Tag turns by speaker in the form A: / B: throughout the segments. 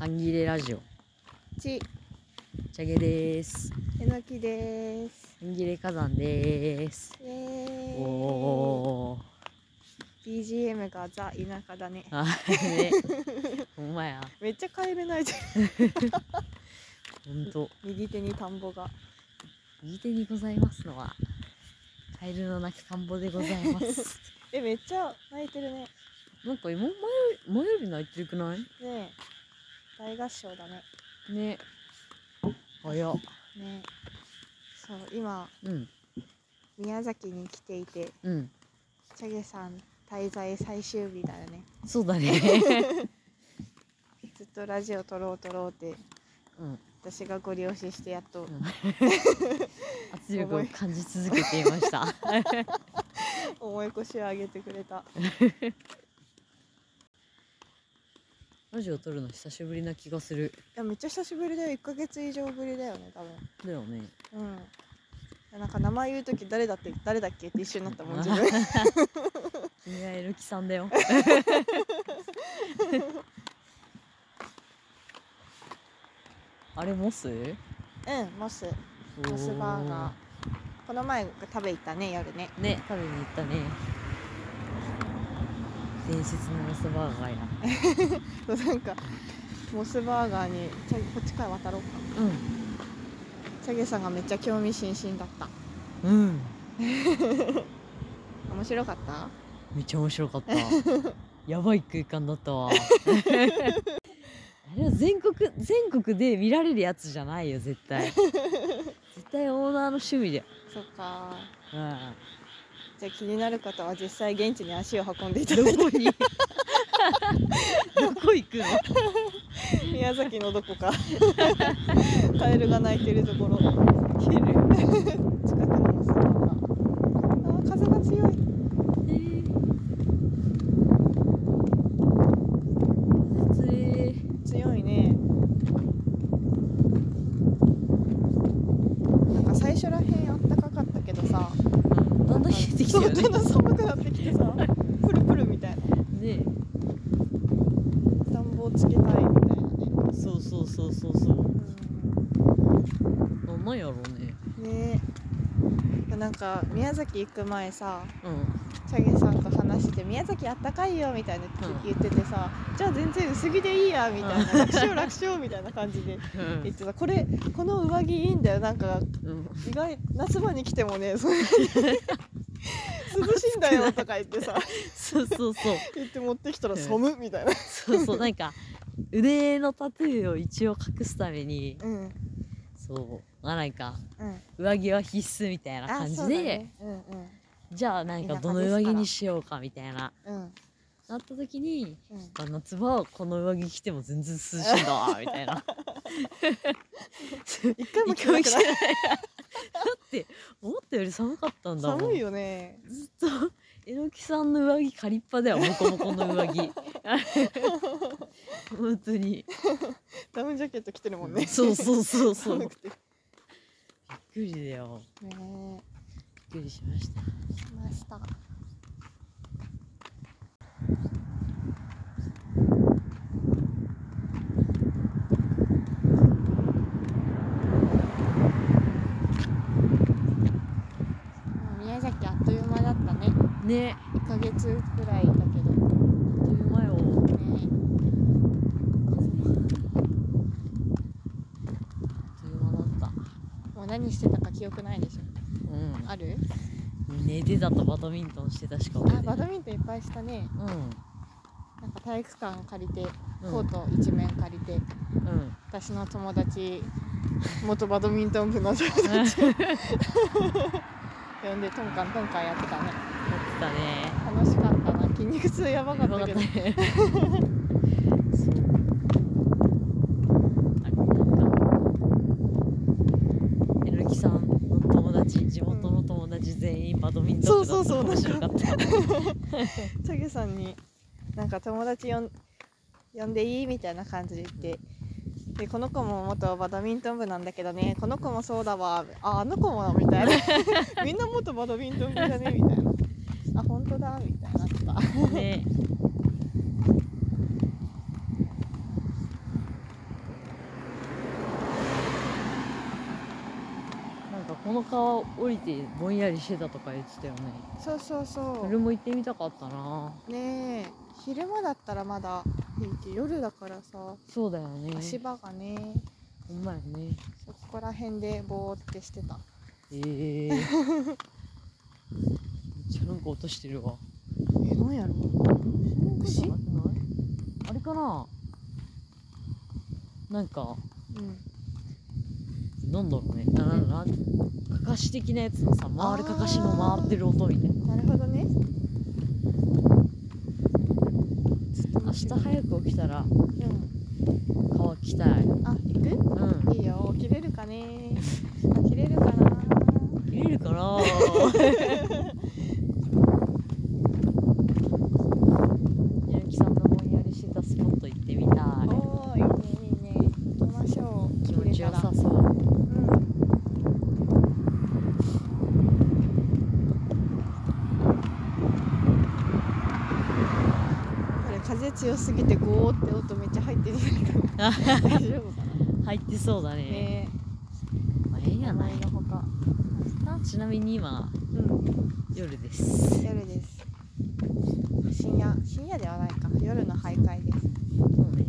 A: 半切れラジオ。
B: ち。
A: チャゲです。
B: えのきです。
A: 半切れ火山です。
B: イエーイ。
A: おー。
B: BGM がザ田舎だね。
A: あね。ほんまや。
B: めっちゃ帰れないじゃ
A: ほんと。
B: ん右手に田んぼが。
A: 右手にございますのはカエルの鳴き田んぼでございます。
B: えめっちゃ泣いてるね。
A: なんか今前前より泣いてるくない？
B: ねえ大合唱だね。
A: ね。早っ。
B: ね。そう今
A: うん。
B: 宮崎に来ていて
A: うん。
B: チャゲさん滞在最終日だよね。
A: そうだね。
B: ずっとラジオ撮ろう撮ろうって
A: うん。
B: 私がご利用ししてやっと、
A: うん。圧力を感じ続けていました。
B: 重い腰を上げてくれた
A: ラジオ撮るの久しぶりな気がする。
B: いやめっちゃ久しぶりだよ。1ヶ月以上ぶりだよね多分。
A: だよね。
B: うん。なんか名前言う時誰だって誰だっけって一緒になったもん自分。
A: 君はエルキさんだよ。あれモス？
B: うんモス。モスバーガー。この前食べ行ったね夜ね。
A: ーね食べに行ったね伝説のモスバーガーや。
B: そうなんかモスバーガーにチャゲこっちから渡ろうか。チャゲさんがめっちゃ興味津々だった。
A: うん。う ん
B: 面白かった？
A: めっちゃ面白かった。やばい空間だったわ。あれは全国全国で見られるやつじゃないよ絶対。絶対オーナーの趣味だよ
B: そっか。
A: うん
B: じゃあ気になる方は実際現地に足を運んでいた
A: ど
B: だいて。
A: こに？どこ行くの？
B: 宮崎のどこか。カエルが鳴いてるところ。近くのモスバーガーあー風が強い
A: えー、風強い
B: 強いねなんか最初らへんあったかかったけどさ
A: うんだんだん冷えてきたよね
B: そうだんだん寒くなってきてさプルプルみたいな
A: ね
B: 暖房つけたいみたいなね
A: そうそうそうそう。そうなん。なんやろうね。
B: うんね。えなんか宮崎行く前さ
A: うん。
B: チャゲさんと話して宮崎あったかいよみたいな
A: うん。
B: 言っててさ、じゃあ全然薄着でいいやみたいな。楽勝楽勝みたいな感じで言ってたこれこの上着いいんだよなんか
A: うん。
B: 意外夏場に来てもねそれ。涼しいんだよとか言ってさ。
A: そうそうそう。
B: 言って持ってきたら
A: うん。
B: 寒みたいな。
A: そうそうなんか腕のタトゥーを一応隠すために
B: うん。
A: そうまあなんか
B: うん。
A: 上着は必須みたいな
B: あ
A: 感じで、
B: そうだね。うん
A: じゃあなんかどの上着にしようかみたいな
B: うん。うん
A: なった時に
B: うん。
A: あ夏場はこの上着着ても全然涼しいんだわみたいな。
B: 一回も着
A: てない。だって思ったより寒かったんだもん。
B: 寒いよね。
A: ずっとえのきさんの上着借りっぱだよモコモコの上着。本当に。
B: ダウンジャケット着てるもんね。
A: そうそうそうそう。びっ
B: 寒く
A: りだよ。
B: え
A: びっくりしました。
B: 来ましたもう宮崎あっという間だったね。
A: ね
B: 1ヶ月くらいだけど
A: あっという間よ
B: ね
A: あっという間だった。
B: もう何してたか記憶ないでしょ。
A: うん。
B: ある？
A: 寝てたとバドミントンしてたしか覚え
B: あバ
A: てない。
B: ドミントンいっぱいしたね。
A: うん
B: なんか体育館借りて
A: うん。
B: コート一面借りて、
A: うん。
B: 私の友達元バドミントン部の友達。呼んでトンカントンカンやってたね
A: たね。
B: 楽しかったな。筋肉痛やばかったけど。
A: 地元の友達全員バドミントン
B: そうそうそう
A: 面白か。った
B: チャゲさんになんか友達呼ん呼んでいいみたいな感じで言って。でこの子も元バドミントン部なんだけどね。この子もそうだわ。ああの子もみたいな。みんな元バドミントン部だねみたいなだみたいになった。
A: ね。この川降りてぼんやりしてたとか言ってたよね。
B: そうそうそ
A: う。夜も行ってみたかったな。
B: ねえ。昼間だったらまだいいけ夜だからさ。
A: そうだよね。
B: 足場がね。
A: ほんまやね。
B: そこら辺でぼーってしてた。
A: ええー。っちゃなんか落としてるわ。
B: えなんやろ？
A: 虫？あれかな？なんか
B: うん。
A: なんだろうね。ななな。かかし的なやつのさ回るかかしの回ってる音みたいな。
B: なるほどね。
A: 明日早く起きたら
B: うん。
A: 川来たい。
B: あ行く？
A: うん。
B: いいよ。起きれるかね。起きれるかな。
A: 見れるかな みゆきさんのぼんやりしてたスポット行ってみたい
B: おーいいねいいね行きましょう
A: 気持ちよさそう
B: うんこれ風強すぎてゴーって音めっちゃ入ってるじゃないか。な大丈夫か
A: 入ってそうだね。
B: なね。
A: まあ、ええやない。
B: のほか
A: ちなみに今
B: うん。
A: 夜です。
B: 夜です深夜深夜ではないか夜の徘徊です
A: そうね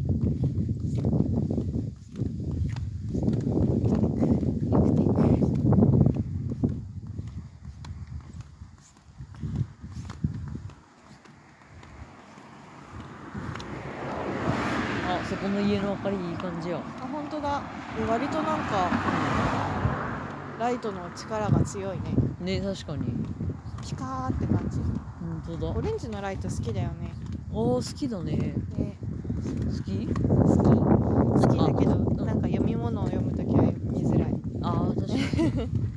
A: あそこの家の明かりいい感じや
B: あ本当だ。割となんかライトの力が強いね。
A: ね確かに。
B: ピカーって感じ。
A: 本当だ。
B: オレンジのライト好きだよね。
A: あー好きだね。
B: ね。
A: 好き？
B: 好き。好き。だけど、
A: うん。
B: なんか読み物を読むときは見づらい。
A: ああ確かに。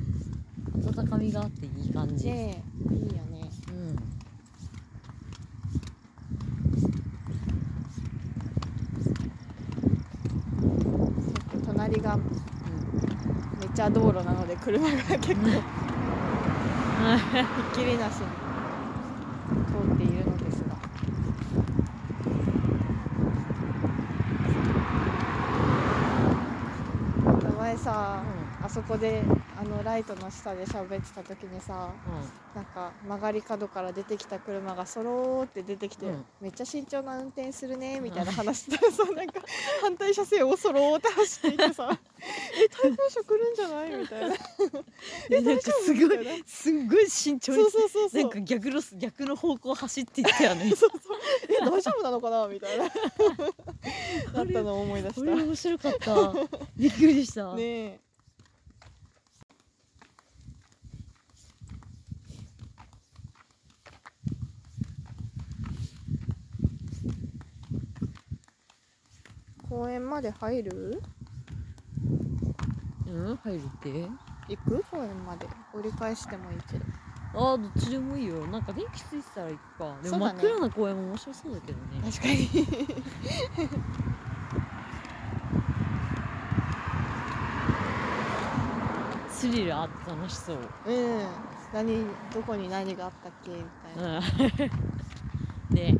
A: 温かみがあっていい感じ、
B: ねえいいよね
A: うん
B: 結構隣がめっちゃ道路なので車が結構ひっきりなしに通っているのですが前さ、あそこであのライトの下で喋ってた時にさなんか曲がり角から出てきた車がそろーって出てきて、
A: うん。
B: めっちゃ慎重な運転するねみたいな話してた。らさなんか反対車線をそろーって走っていてさえ対向車来るんじゃない？みたいな。
A: えなんかすごいすっごい慎重に
B: そうそうそうそう。
A: なんか逆の逆の方向走っていったよね。
B: そうそうえ大丈夫なのかな？みたいな。だったのを思い出し
A: これ
B: た
A: 面白かった。びっくりした、
B: ねえ。公園まで入る？
A: うん？入るって？
B: 行く？公園まで。折り返してもいいけど。
A: ああどっちでもいいよ。なんか電気ついてたら行くか。で
B: そうだね。
A: も真っ暗な公園も面白そうだけどね。
B: 確かに。
A: スリルあって楽しそう。
B: うん。何どこに何があったっけ？みたいな、
A: うん。ね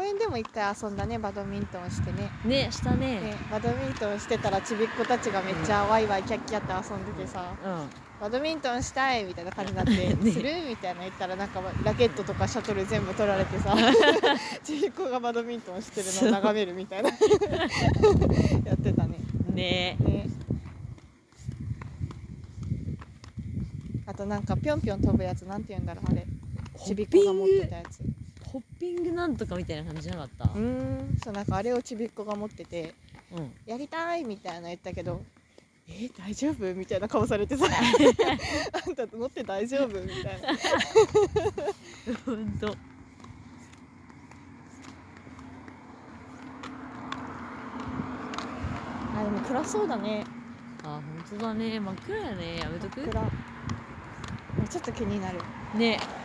B: 公園でも一回遊んだねバドミントンしてね。
A: ねしたね。
B: ねバドミントンしてたらちびっ子たちがめっちゃワイワイキャッキャって遊んでてさ、
A: うん。
B: バドミントンしたいみたいな感じになって、
A: ね。
B: するみたいな言ったらなんかラケットとかシャトル全部取られてさ ちびっ子がバドミントンしてるのを眺めるみたいな。やってたね。
A: ね。
B: ね。あとなんかぴょんぴょん飛ぶやつなんて言うんだろうあれ。ちびっ子が持ってたやつ
A: ホッピングなんとかみたいな感じじゃなかった？
B: うーんそうなんかあれをちびっ子が持ってて
A: うん。
B: やりたいみたいな言ったけどえ大丈夫？みたいな顔されてさ。あんたと乗って大丈夫？みたいな。
A: ほんと
B: あでも暗そうだね。
A: あ本当だね。真っ暗やね。やめとく？
B: 暗。ちょっと気になる。
A: ね。行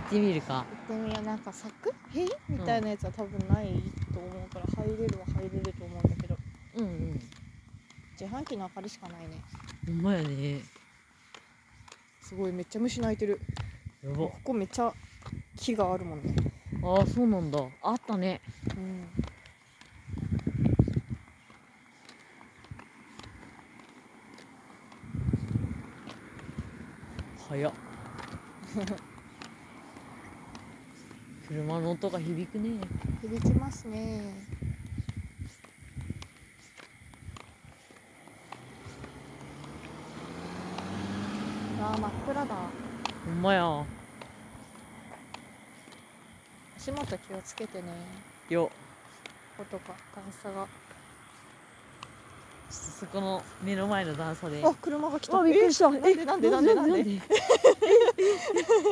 A: ってみるか。
B: 行ってみよう。なんか柵？塀みたいなやつは多分ないと思うから入れるは入れると思うんだけど。
A: うんうん。
B: 自販機の明かりしかないね。
A: ほんまやね。
B: すごいめっちゃ虫鳴いてる。
A: やば。
B: ここめっちゃ木があるもんね。
A: ああそうなんだ。あったね。
B: うん。
A: 早っ 車の音が響くね。
B: 響きますね。あー真っ暗だ。
A: ほんまや。
B: 足元気をつけてね。
A: よ。
B: 音か段差が。
A: ちょっとそこの目の前の段差で。
B: あ車が来た。
A: あびっくりした。
B: えなんでなんでなんでなんで？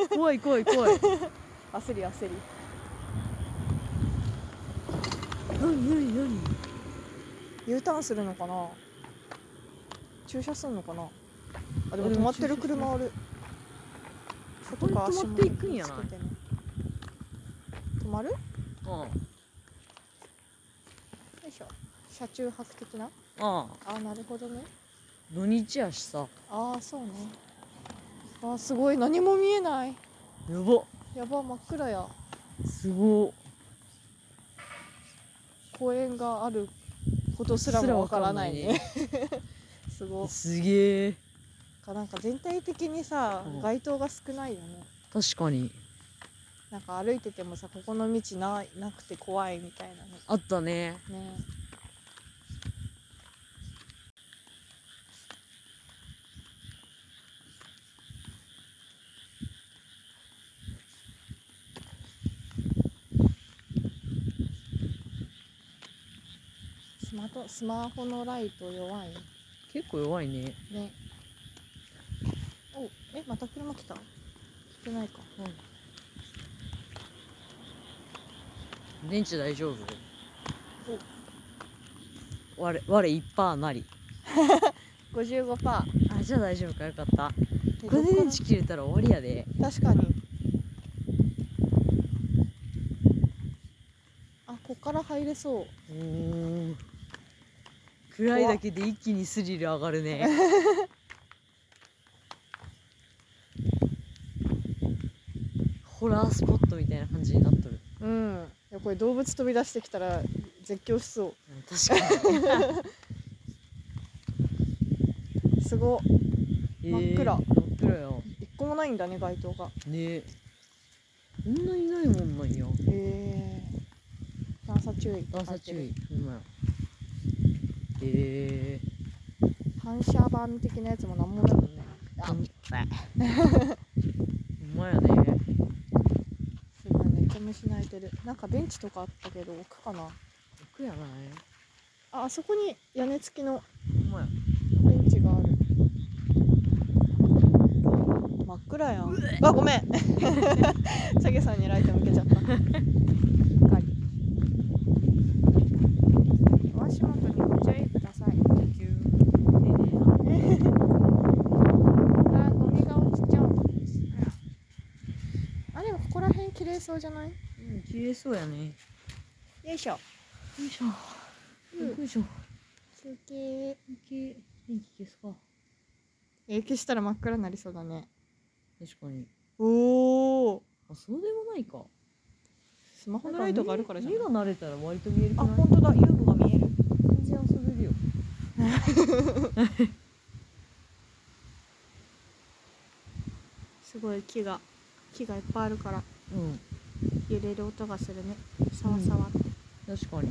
A: 怖い怖い怖い
B: 焦り焦り。
A: 何何何
B: ？U ターンするのかな？駐車するのかな？あでも止まってる車ある。
A: こに止まっていくんや
B: 止まる？よ
A: うん。
B: いしょ。車中泊的な？
A: ああ
B: あなるほどね。
A: 土日やしさ。
B: ああそうね。あーすごい。何も見えない。
A: やば
B: やば真っ暗や。
A: すご
B: 公園があることすらもわからないね。す ごい
A: すげえ。
B: かなんか全体的にさ、
A: うん。
B: 街灯が少ないよね。
A: 確かに。
B: なんか歩いててもさここの道ないなくて怖いみたいな
A: あったね。
B: ねスマトスマホのライト弱い。
A: 結構弱いね。
B: ね。おえまた車来た？来てないか。
A: 電池大丈夫？我我一パーなり。
B: 55%パ
A: あじゃあ大丈夫か。よかった。
B: ー
A: これで電池切れたら終わりやで。
B: 確かに。あこっから入れそう。
A: おー暗いだけで一気にスリル上がるね。ホラースポットみたいな感じになっとる。
B: うん。いやこれ動物飛び出してきたら絶叫しそ
A: う。ん確かに。
B: う すご。っ真っ暗。
A: 真っ暗や
B: 一個もないんだね街灯が。
A: ね。えこんなにないもんなんや。
B: へえ段差注意。
A: 段差注意。ほんまやへえ
B: 反射板的なやつもなんもないもんねあ
A: ほんまやね。
B: すごいめっちゃ虫鳴いてる。なんかベンチとかあったけど奥かな。
A: 奥やない。
B: ああそこに屋根付きの
A: ほんまや。
B: ベンチがある。真っ暗やん。あごめん。チャゲさんにライト向けちゃった。うっかりお足元にご注意くださいあーゴミが落ちちゃうあでもここら辺綺麗そうじゃない？
A: うん綺麗そうやね。
B: よいしょ。
A: よいしょ。
B: うん。
A: よいしょ。
B: 休憩。
A: 電気消すか。
B: えー消したら真っ暗になりそうだね。
A: 確かに。
B: おお
A: あそうでもないか。
B: スマホのライトがあるからじゃない？
A: 目が慣れたら割と見えるく
B: あ本当だ。遊具が見える。
A: 全然遊べるよ。
B: すごい木が木がいっぱいあるから。
A: うん
B: 揺れる音がするね。さわさわって、
A: 確かに。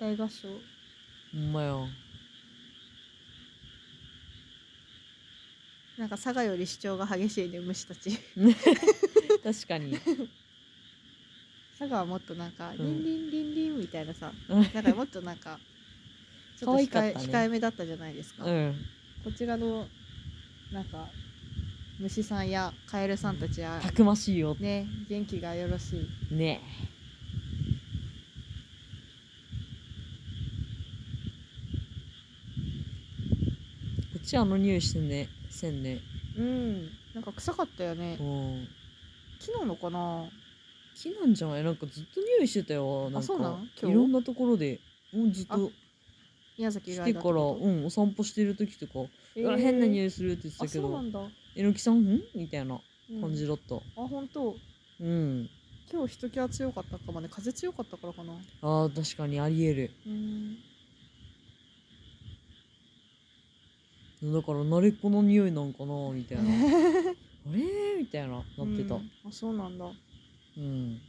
B: 大合唱。
A: ほんまや。
B: なんか佐賀より主張が激しいね虫たち。
A: 確かに。
B: 佐賀はもっとなんか、
A: ん。
B: リンリンリンリンみたいなさ。
A: うん。
B: なんかもっとなんかちょっと控え,、
A: ね。
B: 控えめだったじゃないですか、
A: うん
B: こちらのなんか虫さんやカエルさんたちは
A: たくましいよ。
B: ね元気がよろしい。
A: ね。こっちあの匂いしてんねせんね。
B: うんなんか臭かったよね。
A: うん。
B: 木なのかな？
A: 木なんじゃない？なんかずっと匂いしてたよなんか。いろんなところで。もうずっと
B: 宮崎
A: 来てからうんお散歩してる時とか、
B: え
A: ー、変な匂いするって言ってたけど。えのきさんん？みたいな感じだった、うん、
B: あ本当？
A: うん。
B: 今日人気は強かったかもね風強かったからかな。
A: あ確かにありえる。
B: うん。
A: だから慣れっこの匂いなんかなみたいな。あれ？みたいななってた、
B: うん、あそうなんだ。
A: うん。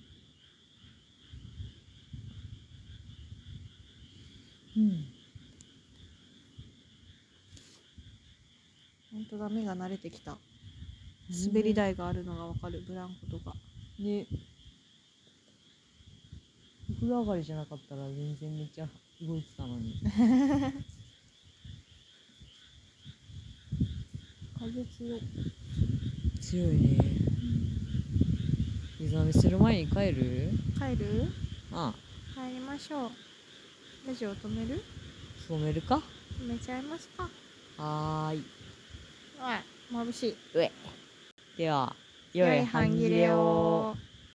A: うん。
B: 本当だ目が慣れてきた。滑り台があるのがわかる。ブランコとか。
A: でお風呂上がりじゃなかったら全然めっちゃ動いてたのに。
B: 風強い。
A: 強いね。水浴びする前に帰る？
B: 帰る？
A: ああ。
B: 帰りましょう。ラジオ止める？
A: 染めるか？
B: 止めちゃいますか。
A: はーい
B: はい。眩しい。
A: では良い半切れを